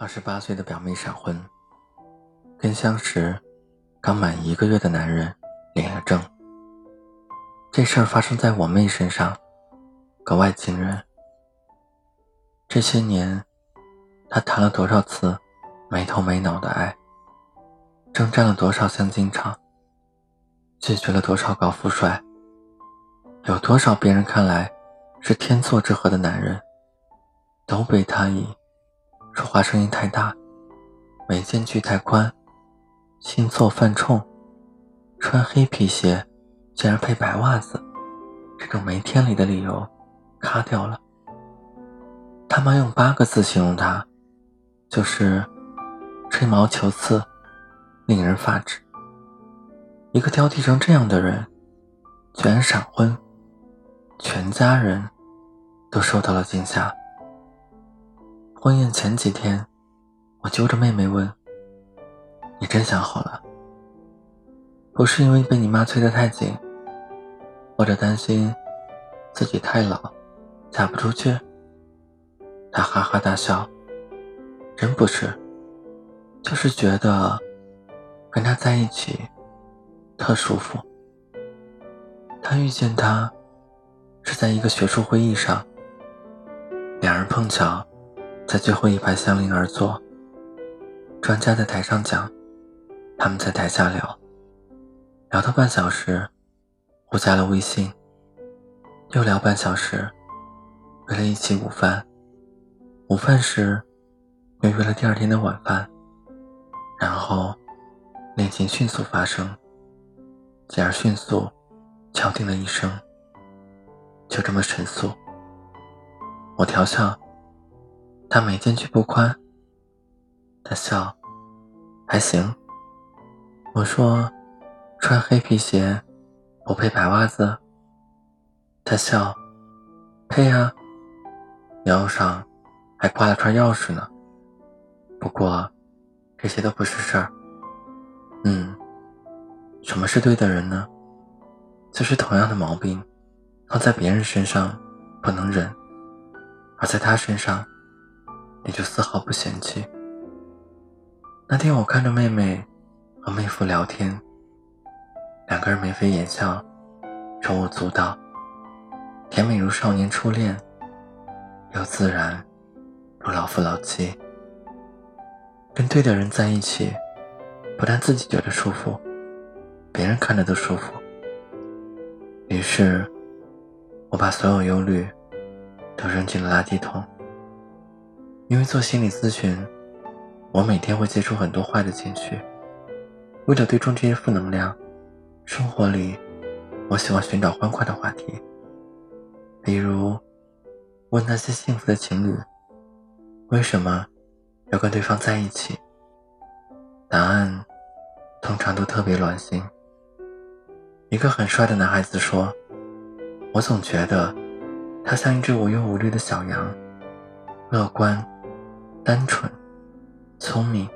二十八岁的表妹闪婚，跟相识刚满一个月的男人领了证。这事儿发生在我妹身上，格外惊人。这些年，她谈了多少次没头没脑的爱，征战了多少相亲场，拒绝了多少高富帅，有多少别人看来是天作之合的男人，都被她以。说话声音太大，眉间距太宽，星座犯冲，穿黑皮鞋竟然配白袜子，这种没天理的理由，卡掉了。他妈用八个字形容他，就是吹毛求疵，令人发指。一个挑剔成这样的人，居然闪婚，全家人都受到了惊吓。婚宴前几天，我揪着妹妹问：“你真想好了？不是因为被你妈催得太紧，或者担心自己太老嫁不出去？”她哈哈大笑：“真不是，就是觉得跟他在一起特舒服。”他遇见他是在一个学术会议上，两人碰巧。在最后一排相邻而坐，专家在台上讲，他们在台下聊，聊到半小时，互加了微信，又聊半小时，约了一起午饭，午饭时又约了第二天的晚饭，然后恋情迅速发生，继而迅速敲定了一生，就这么神速。我调笑。他眉间距不宽，他笑，还行。我说，穿黑皮鞋不配白袜子。他笑，配啊，腰上还挂了串钥匙呢。不过，这些都不是事儿。嗯，什么是对的人呢？就是同样的毛病，放在别人身上不能忍，而在他身上。你就丝毫不嫌弃。那天我看着妹妹和妹夫聊天，两个人眉飞眼笑，手舞足蹈，甜美如少年初恋，又自然如老夫老妻。跟对的人在一起，不但自己觉得舒服，别人看着都舒服。于是，我把所有忧虑都扔进了垃圾桶。因为做心理咨询，我每天会接触很多坏的情绪。为了对冲这些负能量，生活里我喜欢寻找欢快的话题，比如问那些幸福的情侣为什么要跟对方在一起。答案通常都特别暖心。一个很帅的男孩子说：“我总觉得他像一只无忧无虑的小羊，乐观。”单纯、聪明，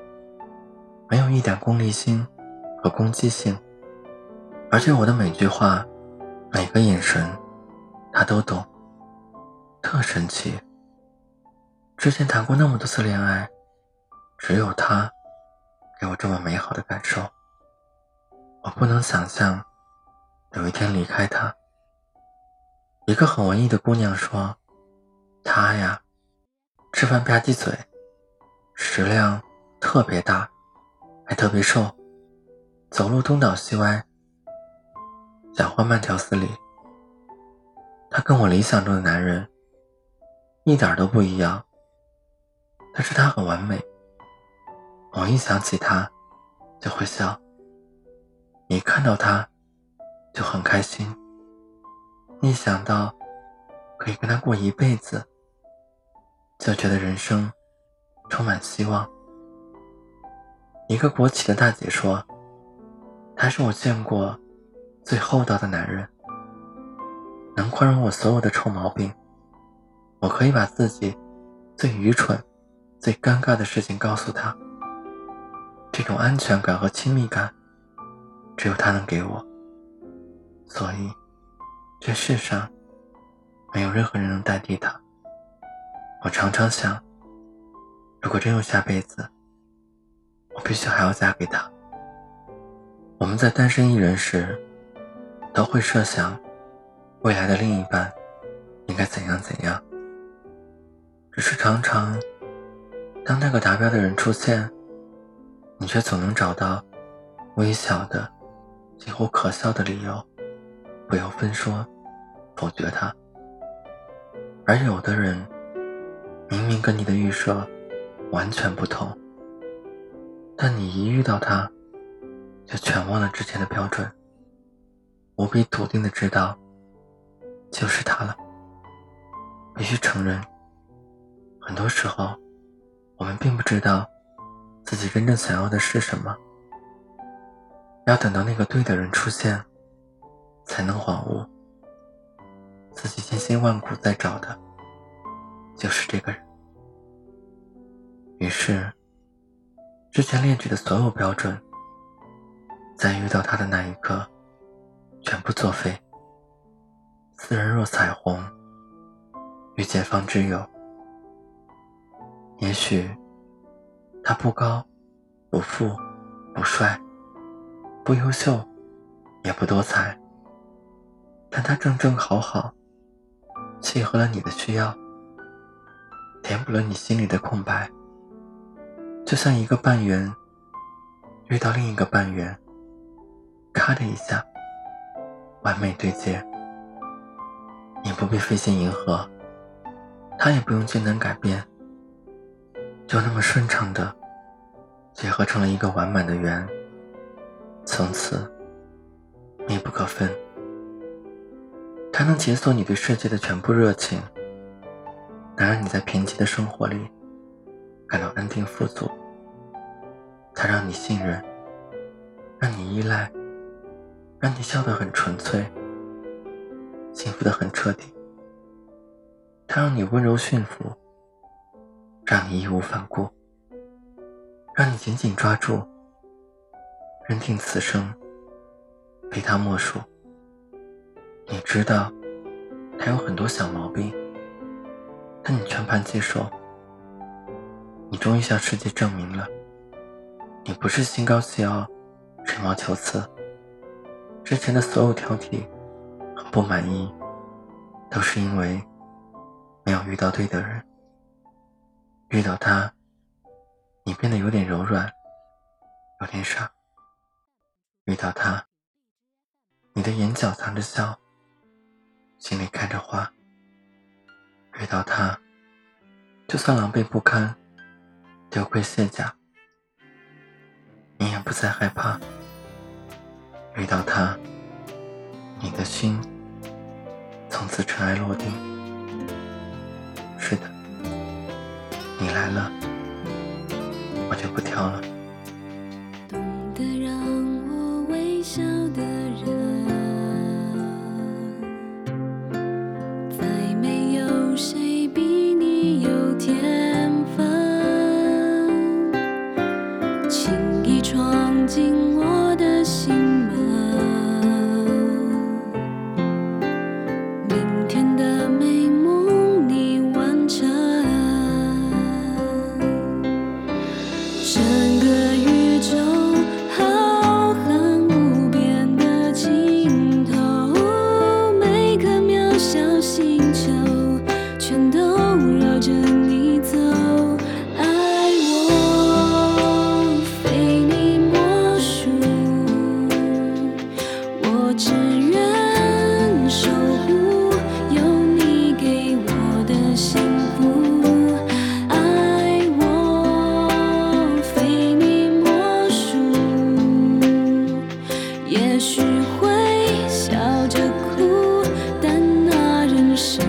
没有一点功利心和攻击性，而且我的每句话、每个眼神，他都懂，特神奇。之前谈过那么多次恋爱，只有他给我这么美好的感受。我不能想象有一天离开他。一个很文艺的姑娘说：“他呀，吃饭吧唧嘴。”食量特别大，还特别瘦，走路东倒西歪，讲话慢条斯理。他跟我理想中的男人一点都不一样，但是他很完美。我一想起他就会笑，一看到他就很开心，一想到可以跟他过一辈子，就觉得人生。充满希望。一个国企的大姐说：“他是我见过最厚道的男人，能宽容我所有的臭毛病。我可以把自己最愚蠢、最尴尬的事情告诉他。这种安全感和亲密感，只有他能给我。所以，这世上没有任何人能代替他。我常常想。”如果真有下辈子，我必须还要嫁给他。我们在单身一人时，都会设想未来的另一半应该怎样怎样。只是常常，当那个达标的人出现，你却总能找到微小的、几乎可笑的理由，不由分说否决他。而有的人，明明跟你的预设完全不同，但你一遇到他，就全忘了之前的标准，无比笃定的知道，就是他了。必须承认，很多时候，我们并不知道自己真正想要的是什么，要等到那个对的人出现，才能恍悟，自己千辛万苦在找的，就是这个人。于是，之前列举的所有标准。在遇到他的那一刻，全部作废。斯人若彩虹，遇见方知有。也许他不高，不富，不帅，不优秀，也不多才，但他正正好好，契合了你的需要，填补了你心里的空白，就像一个半圆遇到另一个半圆。咔的一下，完美对接。你不必费心迎合，他也不用艰难改变，就那么顺畅的结合成了一个完满的圆，从此密不可分。它能解锁你对世界的全部热情，能让你在贫瘠的生活里感到安定富足。它让你信任，让你依赖。让你笑得很纯粹，幸福的很彻底。他让你温柔驯服，让你义无反顾，让你紧紧抓住，认定此生非他莫属。你知道他有很多小毛病，但你全盘接受。终于向世界证明了，你不是心高气傲、吹毛求疵。之前的所有挑剔和不满意，都是因为没有遇到对的人。遇到他，你变得有点柔软，有点傻。遇到他，你的眼角藏着笑，心里开着花。遇到他，就算狼狈不堪、丢盔卸甲，你也不再害怕。遇到他，你的心从此尘埃落定。是的，你来了，我就不挑了。是。